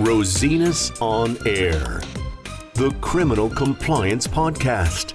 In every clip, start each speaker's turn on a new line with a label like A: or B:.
A: Rosinus on Air, the Criminal Compliance Podcast.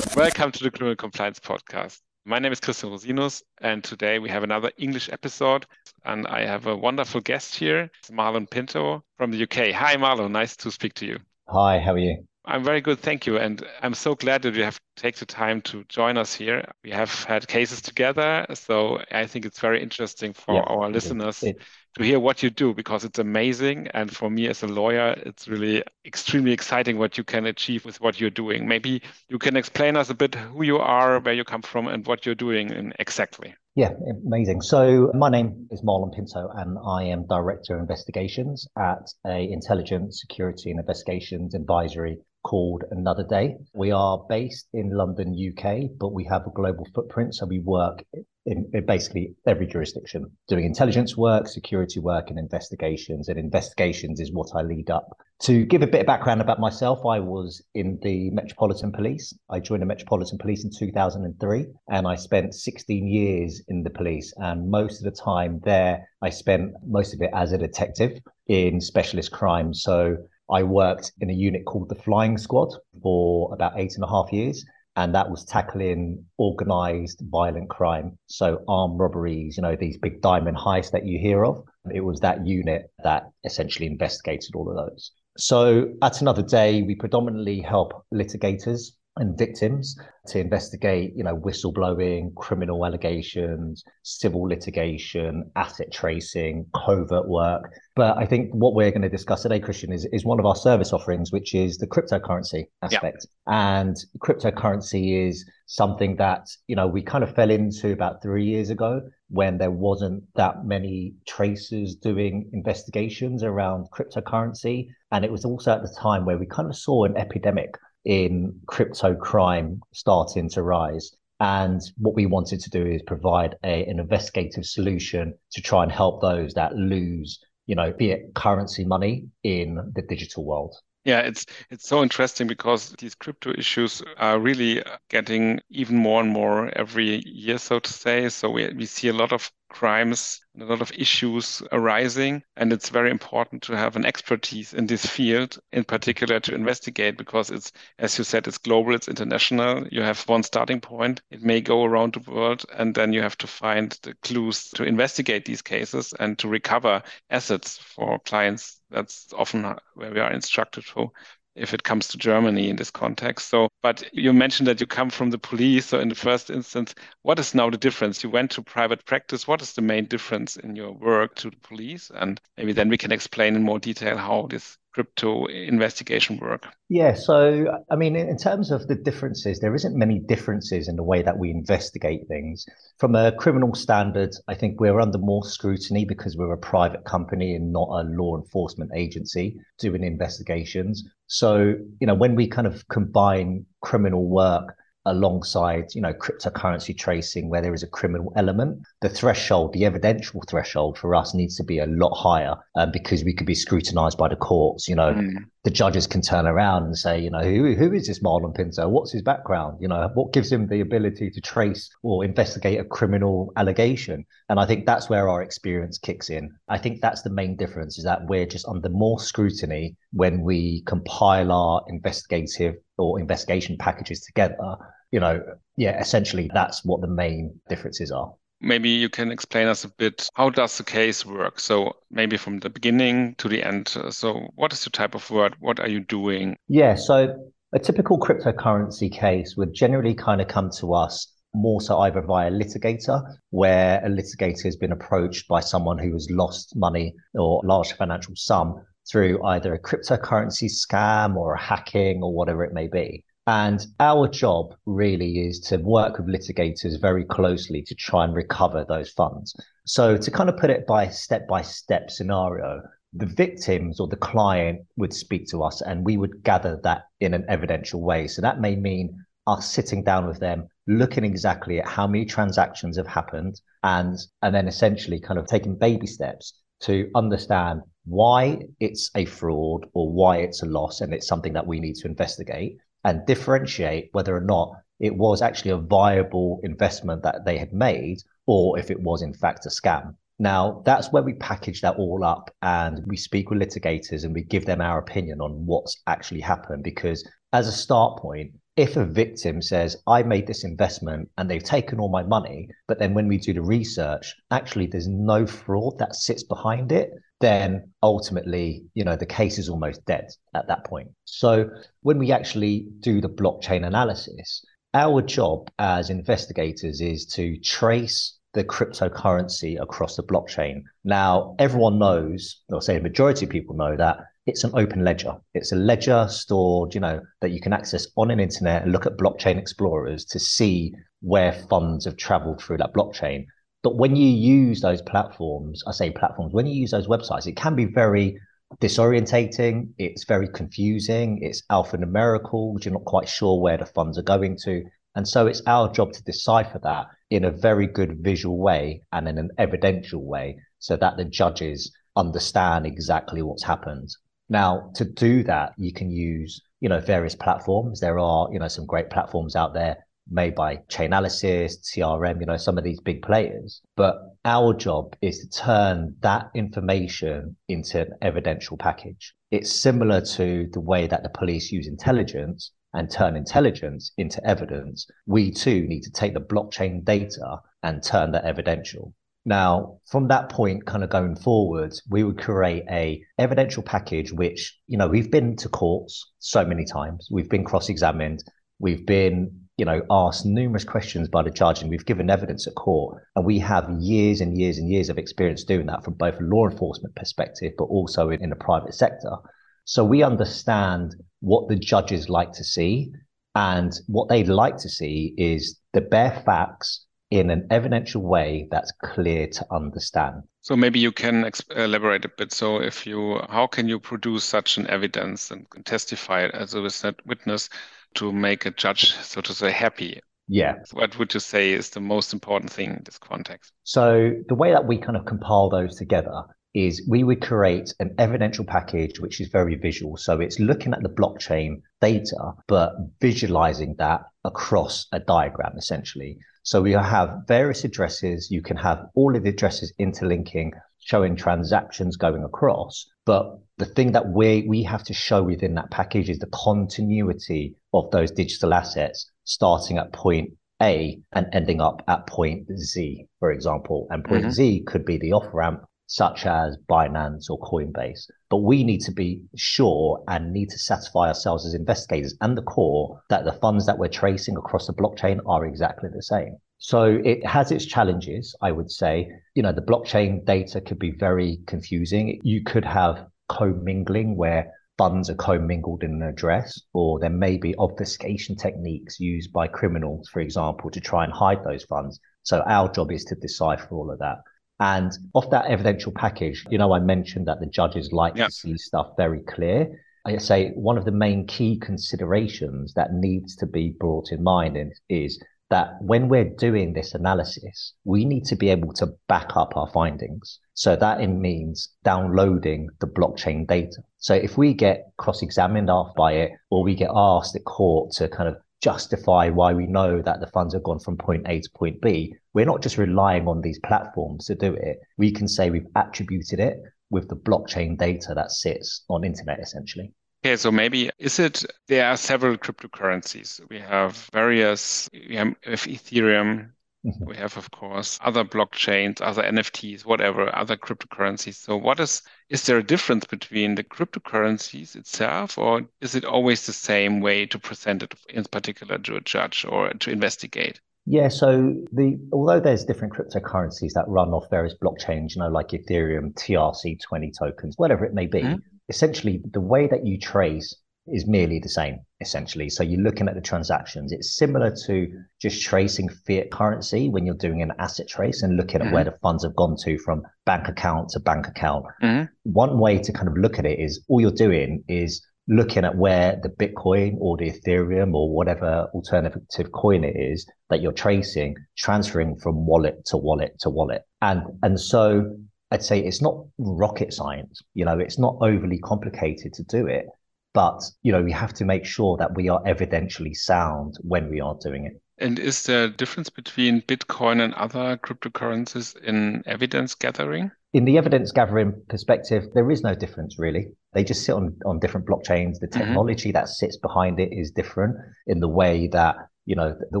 B: Welcome to the Criminal Compliance Podcast. My name is Christian Rosinus, and today we have another English episode. And I have a wonderful guest here, it's Marlon Pinto from the UK. Hi, Marlon. Nice to speak to you.
C: Hi, how are you?
B: I'm very good, thank you. And I'm so glad that you have taken the time to join us here. We have had cases together, so I think it's very interesting for yeah, our listeners to hear what you do because it's amazing. And for me as a lawyer, it's really extremely exciting what you can achieve with what you're doing. Maybe you can explain us a bit who you are, where you come from, and what you're doing in exactly.
C: Yeah, amazing. So my name is Marlon Pinto, and I am Director of Investigations at a intelligence, security, and investigations advisory called Another Day. We are based in London, UK, but we have a global footprint. So we work in, in, basically every jurisdiction, doing intelligence work, security work, and investigations. And investigations is what I lead up. To give a bit of background about myself, I was in the Metropolitan Police. I joined the Metropolitan Police in 2003, and I spent 16 years in the police. And most of the time there, I spent most of it as a detective in specialist crime. So I worked in a unit called the Flying Squad for about eight and a half years. And that was tackling organized violent crime. So armed robberies, you know, these big diamond heists that you hear of. It was that unit that essentially investigated all of those. So at another day, we predominantly help litigators and victims to investigate, you know, whistleblowing, criminal allegations, civil litigation, asset tracing, covert work. But I think what we're going to discuss today, Christian, is, is one of our service offerings, which is the cryptocurrency aspect. Yeah. And cryptocurrency is something that, you know, we kind of fell into about three years ago when there wasn't that many tracers doing investigations around cryptocurrency. And it was also at the time where we kind of saw an epidemic in crypto crime starting to rise. And what we wanted to do is provide a, an investigative solution to try and help those that lose, you know, be it currency money in the digital world.
B: Yeah, it's it's so interesting because these crypto issues are really getting even more and more every year, so to say. So we we see a lot of crimes and a lot of issues arising. And it's very important to have an expertise in this field, in particular to investigate, because it's, as you said, it's global, it's international. You have one starting point. It may go around the world, and then you have to find the clues to investigate these cases and to recover assets for clients. That's often where we are instructed for if it comes to Germany in this context. So, but you mentioned that you come from the police. So, in the first instance, what is now the difference? You went to private practice. What is the main difference in your work to the police? And maybe then we can explain in more detail how this crypto investigation work?
C: Yeah, so I mean, in terms of the differences, there isn't many differences in the way that we investigate things. From a criminal standard, I think we're under more scrutiny because we're a private company and not a law enforcement agency doing investigations. So, you know, when we kind of combine criminal work alongside, you know, cryptocurrency tracing where there is a criminal element, the threshold, the evidential threshold for us needs to be a lot higher um, because we could be scrutinized by the courts. You know, mm. the judges can turn around and say, you know, who, who is this Marlon Pinto? What's his background? You know, what gives him the ability to trace or investigate a criminal allegation? And I think that's where our experience kicks in. I think that's the main difference is that we're just under more scrutiny when we compile our investigative or investigation packages together, you know, yeah, essentially that's what the main differences are.
B: Maybe you can explain us a bit how does the case work? So maybe from the beginning to the end. Uh, so what is the type of work? What are you doing?
C: Yeah, so a typical cryptocurrency case would generally kind of come to us more so either via litigator, where a litigator has been approached by someone who has lost money or large financial sum through either a cryptocurrency scam or a hacking or whatever it may be. And our job really is to work with litigators very closely to try and recover those funds. So to kind of put it by step by step scenario, the victims or the client would speak to us and we would gather that in an evidential way. So that may mean us sitting down with them, looking exactly at how many transactions have happened and and then essentially kind of taking baby steps to understand why it's a fraud or why it's a loss and it's something that we need to investigate and differentiate whether or not it was actually a viable investment that they had made or if it was in fact a scam. Now, that's where we package that all up and we speak with litigators and we give them our opinion on what's actually happened. Because as a start point, if a victim says, I made this investment and they've taken all my money, but then when we do the research, actually there's no fraud that sits behind it, then ultimately, you know, the case is almost dead at that point. So when we actually do the blockchain analysis, our job as investigators is to trace the cryptocurrency across the blockchain. Now, everyone knows, or say a majority of people know that it's an open ledger. It's a ledger stored, you know, that you can access on an internet and look at blockchain explorers to see where funds have traveled through that blockchain. But when you use those platforms, I say platforms, when you use those websites, it can be very disorientating. It's very confusing. It's alphanumerical. You're not quite sure where the funds are going to. And so it's our job to decipher that in a very good visual way and in an evidential way so that the judges understand exactly what's happened. Now, to do that, you can use, you know, various platforms. There are, you know, some great platforms out there made by Chainalysis, TRM, you know, some of these big players. But our job is to turn that information into an evidential package. It's similar to the way that the police use intelligence and turn intelligence into evidence. We too need to take the blockchain data and turn that evidential. Now, from that point, kind of going forward, we would create a evidential package, which, you know, we've been to courts so many times. We've been cross-examined. We've been, you know, asked numerous questions by the judge and we've given evidence at court. And we have years and years and years of experience doing that from both a law enforcement perspective, but also in, in the private sector. So we understand what the judges like to see. And what they'd like to see is the bare facts in an evidential way that's clear to understand.
B: So maybe you can elaborate a bit. So if you, how can you produce such an evidence and testify as a witness to make a judge, so to say, happy?
C: Yeah.
B: What would you say is the most important thing in this context?
C: So the way that we kind of compile those together is we would create an evidential package which is very visual. So it's looking at the blockchain data, but visualizing that across a diagram essentially. So we have various addresses. You can have all of the addresses interlinking, showing transactions going across. But the thing that we, we have to show within that package is the continuity of those digital assets starting at point A and ending up at point Z, for example. And point mm-hmm. Z could be the off ramp such as Binance or Coinbase. But we need to be sure and need to satisfy ourselves as investigators and the core that the funds that we're tracing across the blockchain are exactly the same. So it has its challenges, I would say. You know, the blockchain data could be very confusing. You could have commingling where funds are commingled in an address, or there may be obfuscation techniques used by criminals, for example, to try and hide those funds. So our job is to decipher all of that. And off that evidential package, you know, I mentioned that the judges like yep. to see stuff very clear. I say one of the main key considerations that needs to be brought in mind is that when we're doing this analysis, we need to be able to back up our findings. So that it means downloading the blockchain data. So if we get cross-examined off by it, or we get asked at court to kind of justify why we know that the funds have gone from point A to point B. We're not just relying on these platforms to do it. We can say we've attributed it with the blockchain data that sits on internet essentially.
B: Okay, so maybe is it there are several cryptocurrencies. We have various we have Ethereum, Mm-hmm. We have, of course, other blockchains, other NFTs, whatever, other cryptocurrencies. So, what is is there a difference between the cryptocurrencies itself, or is it always the same way to present it, in particular to a judge or to investigate?
C: Yeah, so the although there's different cryptocurrencies that run off various blockchains, you know, like Ethereum, TRC20 tokens, whatever it may be, mm-hmm. essentially the way that you trace is merely the same, essentially. So you're looking at the transactions. It's similar to just tracing fiat currency when you're doing an asset trace and looking mm-hmm. at where the funds have gone to from bank account to bank account. Mm-hmm. One way to kind of look at it is all you're doing is looking at where the Bitcoin or the Ethereum or whatever alternative coin it is that you're tracing, transferring from wallet to wallet to wallet. And, and so I'd say it's not rocket science. You know, it's not overly complicated to do it. But, you know, we have to make sure that we are evidentially sound when we are doing it.
B: And is there a difference between Bitcoin and other cryptocurrencies in evidence gathering?
C: In the evidence gathering perspective, there is no difference really. They just sit on, on different blockchains. The mm-hmm. technology mm-hmm. that sits behind it is different in the way that, you know, the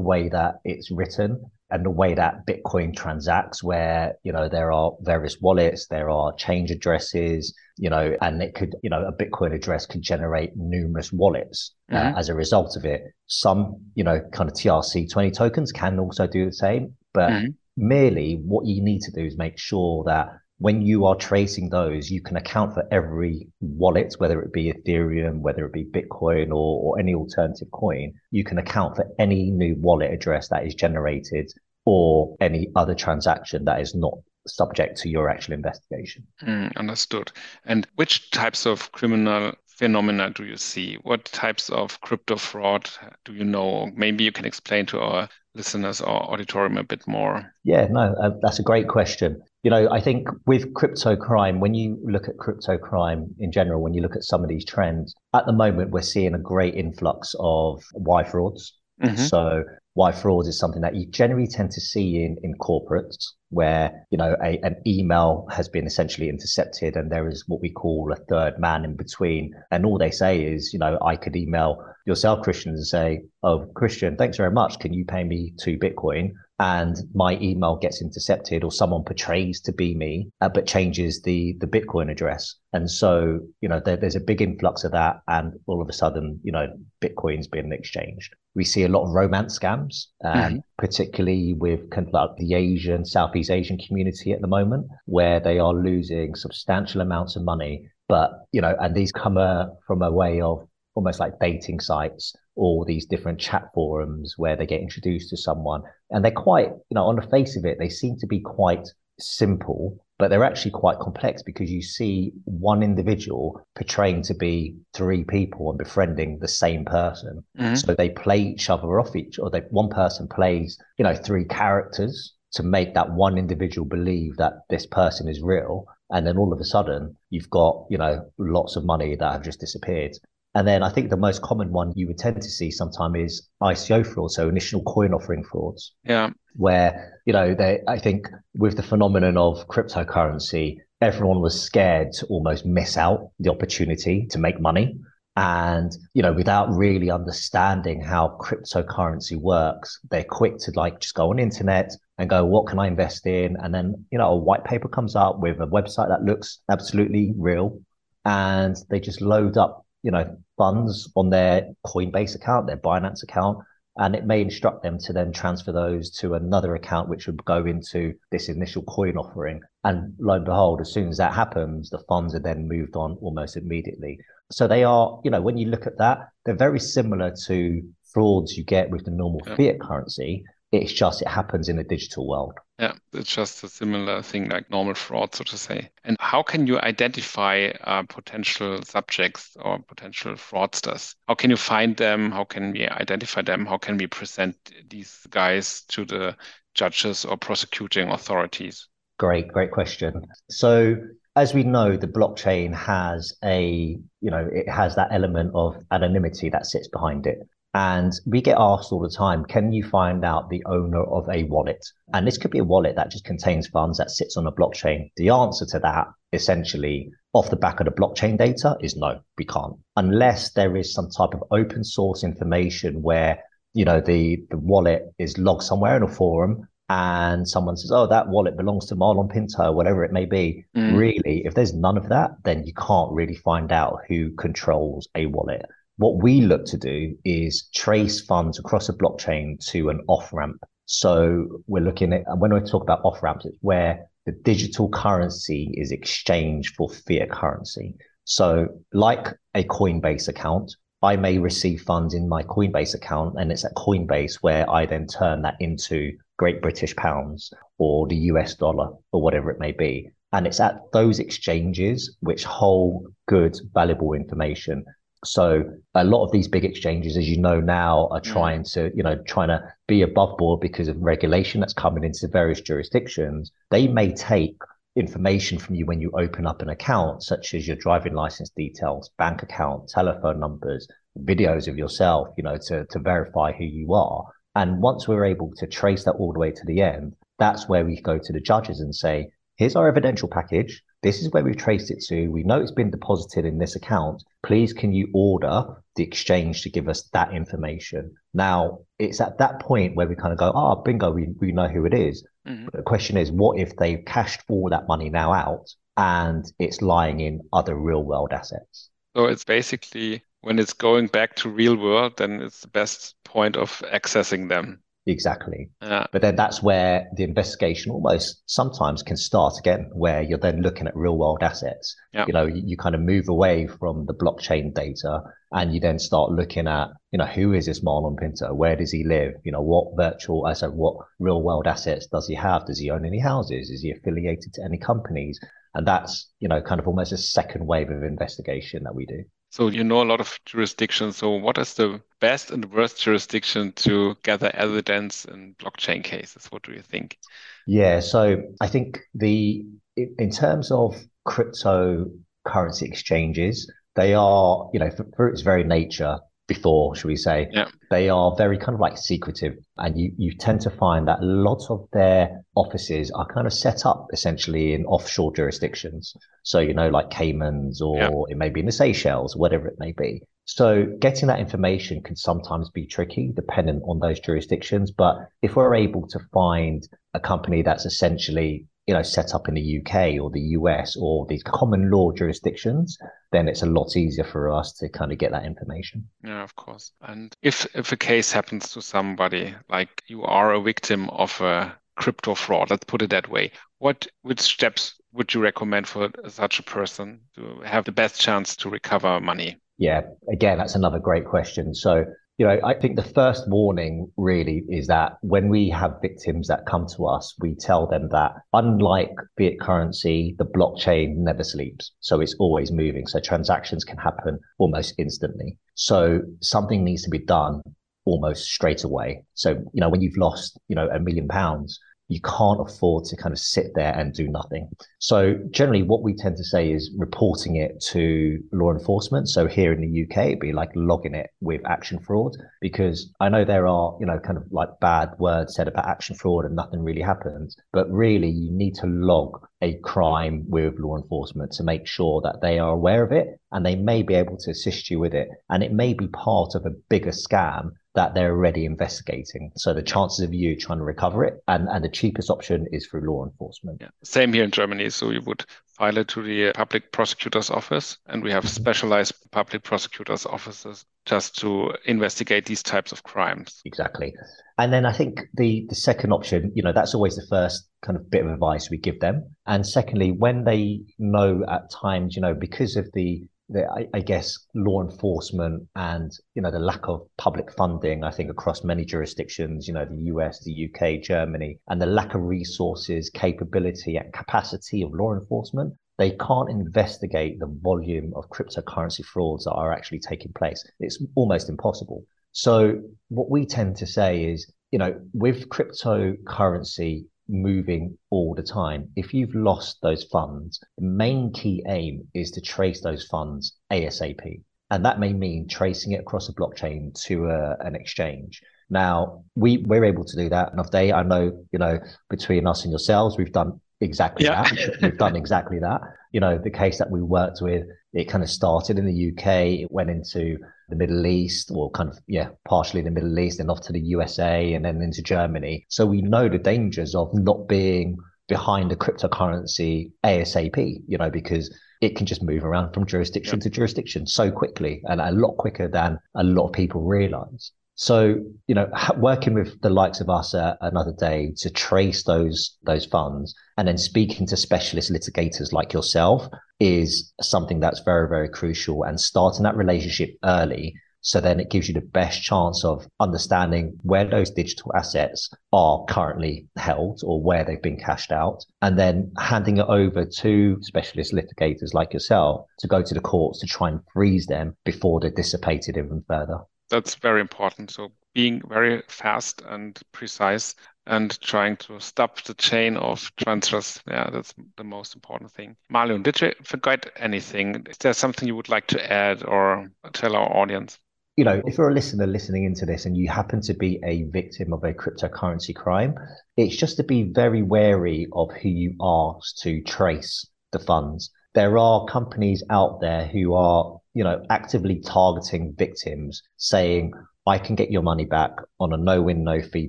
C: way that it's written and the way that Bitcoin transacts, where, you know, there are various wallets, there are change addresses, you know, and it could, you know, a Bitcoin address could generate numerous wallets uh, mm-hmm. uh, as a result of it. Some, you know, kind of TRC20 tokens can also do the same, but mm-hmm. merely what you need to do is make sure that when you are tracing those, you can account for every wallet, whether it be Ethereum, whether it be Bitcoin or, or any alternative coin. You can account for any new wallet address that is generated or any other transaction that is not subject to your actual investigation.
B: Mm, understood. And which types of criminal phenomena do you see? What types of crypto fraud do you know? Maybe you can explain to our listeners or auditorium a bit more.
C: Yeah, no, uh, that's a great question. You know, I think with crypto crime, when you look at crypto crime in general, when you look at some of these trends, at the moment, we're seeing a great influx of wire frauds. Mm-hmm. So wire fraud is something that you generally tend to see in, in corporates where, you know, a, an email has been essentially intercepted and there is what we call a third man in between. And all they say is, you know, I could email yourself, Christian, and say, Oh, Christian, thanks very much. Can you pay me two Bitcoin? And my email gets intercepted or someone portrays to be me uh, but changes the the bitcoin address. And so you know there, there's a big influx of that and all of a sudden you know bitcoin's being exchanged. We see a lot of romance scams um, mm-hmm. particularly with kind of like the asian southeast asian community at the moment where they are losing substantial amounts of money. But you know and these come uh, from a way of almost like dating sites or these different chat forums where they get introduced to someone and they're quite you know on the face of it they seem to be quite simple but they're actually quite complex because you see one individual portraying to be three people and befriending the same person. Mm-hmm. so they play each other off each or they one person plays you know three characters to make that one individual believe that this person is real. And then all of a sudden you've got you know lots of money that have just disappeared and then I think the most common one you would tend to see sometime is ICO fraud, so initial coin offering frauds.
B: Yeah.
C: Where, you know, they I think with the phenomenon of cryptocurrency, everyone was scared to almost miss out the opportunity to make money. And, you know, without really understanding how cryptocurrency works, they're quick to like just go on internet and go, what can I invest in? And then, you know, a white paper comes up with a website that looks absolutely real and they just load up you know, funds on their Coinbase account, their Binance account, and it may instruct them to then transfer those to another account, which would go into this initial coin offering. And lo and behold, as soon as that happens, the funds are then moved on almost immediately. So they are, you know, when you look at that, they're very similar to frauds you get with the normal yeah. fiat currency. It's just it happens in a digital world.
B: Yeah, it's just a similar thing like normal fraud, so to say. And how can you identify uh, potential subjects or potential fraudsters? How can you find them? How can we identify them? How can we present these guys to the judges or prosecuting authorities?
C: Great, great question. So as we know, the blockchain has a, you know, it has that element of anonymity that sits behind it. And we get asked all the time, can you find out the owner of a wallet? And this could be a wallet that just contains funds that sits on a blockchain. The answer to that, essentially, off the back of the blockchain data is no, we can't. Unless there is some type of open source information where, you know, the, the wallet is logged somewhere in a forum and someone says, oh, that wallet belongs to Marlon Pinto, whatever it may be. Mm. Really, if there's none of that, then you can't really find out who controls a wallet. What we look to do is trace funds across a blockchain to an off ramp. So we're looking at, when we talk about off ramps, it's where the digital currency is exchanged for fiat currency. So like a Coinbase account, I may receive funds in my Coinbase account and it's at Coinbase where I then turn that into Great British pounds or the US dollar or whatever it may be. And it's at those exchanges which hold good, valuable information so a lot of these big exchanges, as you know now, are mm. trying to, you know, trying to be above board because of regulation that's coming into various jurisdictions. They may take information from you when you open up an account, such as your driving license details, bank account, telephone numbers, videos of yourself, you know, to, to verify who you are. And once we're able to trace that all the way to the end, that's where we go to the judges and say, here's our evidential package. This is where we've traced it to. We know it's been deposited in this account. Please, can you order the exchange to give us that information? Now, it's at that point where we kind of go, oh, bingo, we, we know who it is. Mm-hmm. the question is, what if they've cashed all that money now out and it's lying in other real world assets?
B: So it's basically when it's going back to real world, then it's the best point of accessing them.
C: Exactly. Yeah. But then that's where the investigation almost sometimes can start again, where you're then looking at real world assets. Yeah. You know, you, you, kind of move away from the blockchain data and you then start looking at, you know, who is this Marlon Pinto? Where does he live? You know, what virtual, uh, I said, what real world assets does he have? Does he own any houses? Is he affiliated to any companies? And that's, you know, kind of almost a second wave of investigation that we do.
B: So you know a lot of jurisdictions. So what is the best and worst jurisdiction to gather evidence in blockchain cases? What do you think?
C: Yeah, so I think the in terms of cryptocurrency exchanges, they are, you know, for, for its very nature, before, should we say. Yeah. They are very kind of like secretive. And you, you tend to find that a lot of their offices are kind of set up essentially in offshore jurisdictions. So, you know, like Caymans or yeah. it may be in the Seychelles, whatever it may be. So getting that information can sometimes be tricky dependent on those jurisdictions. But if we're able to find a company that's essentially you know, set up in the UK or the US or these common law jurisdictions, then it's a lot easier for us to kind of get that information.
B: Yeah, of course. And if if a case happens to somebody, like you are a victim of a crypto fraud, let's put it that way, what which steps would you recommend for such a person to have the best chance to recover money?
C: Yeah, again, that's another great question. So you know, I think the first warning really is that when we have victims that come to us, we tell them that unlike fiat currency, the blockchain never sleeps. So it's always moving. So transactions can happen almost instantly. So something needs to be done almost straight away. So, you know, when you've lost, you know, a million pounds, you can't afford to kind of sit there and do nothing. So generally what we tend to say is reporting it to law enforcement. So here in the UK, it'd be like logging it with action fraud because I know there are, you know, kind of like bad words said about action fraud and nothing really happens, but really you need to log a crime with law enforcement to make sure that they are aware of it and they may be able to assist you with it. And it may be part of a bigger scam that they're already investigating. So the chances of you trying to recover it and, and the cheapest option is through law enforcement.
B: Yeah. Same here in Germany. So you would file it to the public prosecutor's office and we have mm-hmm. specialized public prosecutor's offices just to investigate these types of crimes.
C: Exactly. And then I think the the second option, you know, that's always the first kind of bit of advice we give them. And secondly, when they know at times, you know, because of the the, I, I, guess law enforcement and you know the lack of public funding i think across many jurisdictions you know the us the uk germany and the lack of resources capability and capacity of law enforcement they can't investigate the volume of cryptocurrency frauds that are actually taking place. It's almost impossible. So what we tend to say is you know with cryptocurrency moving all the time. If you've lost those funds, the main key aim is to trace those funds ASAP. And that may mean tracing it across a blockchain to a, an exchange. Now, we, we're able to do that. Another Day, I know, you know, between us and yourselves, we've done exactly yeah. that. We've done exactly that. You know, the case that we worked with, it kind of started in the UK, it went into the Middle East, or kind of, yeah, partially the Middle East and off to the USA and then into Germany. So we know the dangers of not being behind a cryptocurrency ASAP, you know, because it can just move around from jurisdiction to jurisdiction so quickly and a lot quicker than a lot of people realize. So, you know, working with the likes of us uh, another day to trace those those funds and then speaking to specialist litigators like yourself is something that's very, very crucial and starting that relationship early. So then it gives you the best chance of understanding where those digital assets are currently held or where they've been cashed out, and then handing it over to specialist litigators like yourself to go to the courts to try and freeze them before they're dissipated even further
B: that's very important. So being very fast and precise and trying to stop the chain of transfers. Yeah, that's the most important thing. Marlon, did you forget anything? Is there something you would like to add or tell our audience?
C: you know, if you're a listener listening into this and you happen to be a victim of a cryptocurrency crime, it's just to be very wary of who you ask to trace the funds. There are companies out there who are, you know, actively targeting victims saying, I can get your money back on a no win, no fee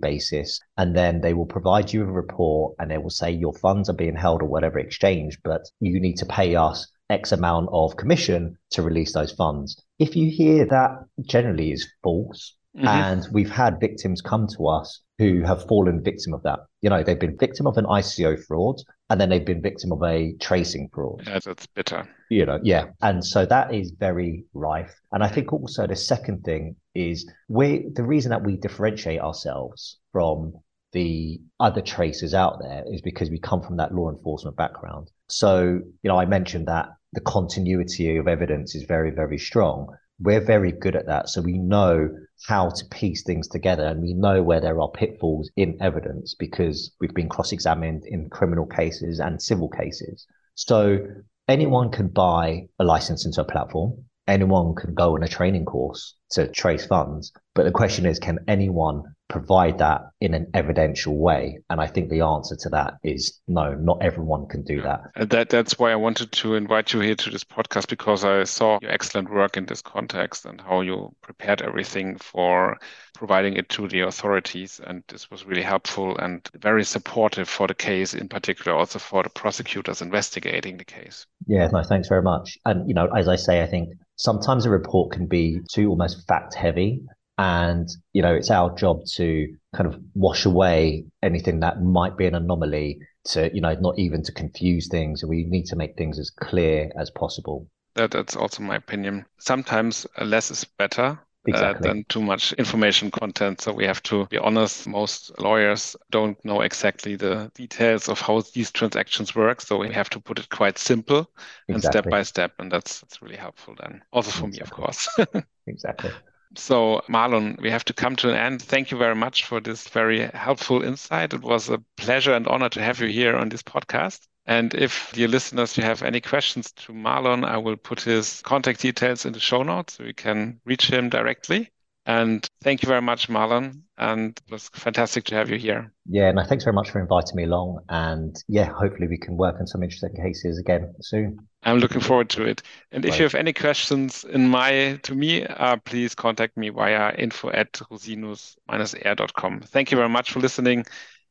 C: basis. And then they will provide you a report and they will say your funds are being held or whatever exchange, but you need to pay us X amount of commission to release those funds. If you hear that generally is false, mm-hmm. and we've had victims come to us who have fallen victim of that. You know, they've been victim of an ICO fraud and then they've been victim of a tracing fraud.
B: Yeah, that's bitter.
C: You know, yeah. And so that is very rife. And I think also the second thing is we the reason that we differentiate ourselves from the other tracers out there is because we come from that law enforcement background. So, you know, I mentioned that the continuity of evidence is very, very strong. We're very good at that. So we know how to piece things together and we know where there are pitfalls in evidence because we've been cross examined in criminal cases and civil cases. So anyone can buy a license into a platform. Anyone can go on a training course to trace funds. But the question is, can anyone provide that in an evidential way? And I think the answer to that is no, not everyone can do that.
B: And that that's why I wanted to invite you here to this podcast because I saw your excellent work in this context and how you prepared everything for providing it to the authorities. And this was really helpful and very supportive for the case, in particular, also for the prosecutors investigating the case.
C: Yeah, no, thanks very much. And, you know, as I say, I think sometimes a report can be too almost fact heavy and, you know, it's our job to kind of wash away anything that might be an anomaly to, you know, not even to confuse things. We need to make things as clear as possible.
B: That, that's also my opinion. Sometimes less is better. Uh, exactly. Uh, than too much information content. So we have to be honest. Most lawyers don't know exactly the details of how these transactions work. So we have to put it quite simple exactly. and step by step. And that's, that's really helpful then. Also for exactly. me, of course.
C: exactly.
B: So, Marlon, we have to come to an end. Thank you very much for this very helpful insight. It was a pleasure and honor to have you here on this podcast. And if dear listeners, you have any questions to Marlon, I will put his contact details in the show notes so you can reach him directly. And thank you very much, Marlon. And it was fantastic to have you here.
C: Yeah, and no, thanks very much for inviting me along. And yeah, hopefully we can work on some interesting cases again soon.
B: I'm looking forward to it. And right. if you have any questions in my to me, uh, please contact me via info at rosinus-air.com. Thank you very much for listening.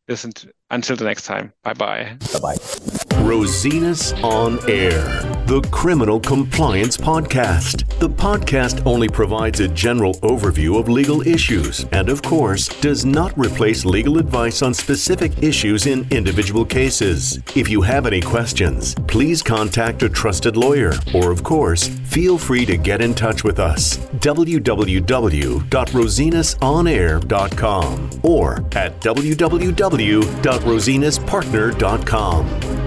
B: Listen to, until the next time. Bye bye.
C: Bye bye.
A: Rosinus on Air, the Criminal Compliance Podcast. The podcast only provides a general overview of legal issues and, of course, does not replace legal advice on specific issues in individual cases. If you have any questions, please contact a trusted lawyer or, of course, feel free to get in touch with us. www.rosinusonair.com or at www.rosinuspartner.com.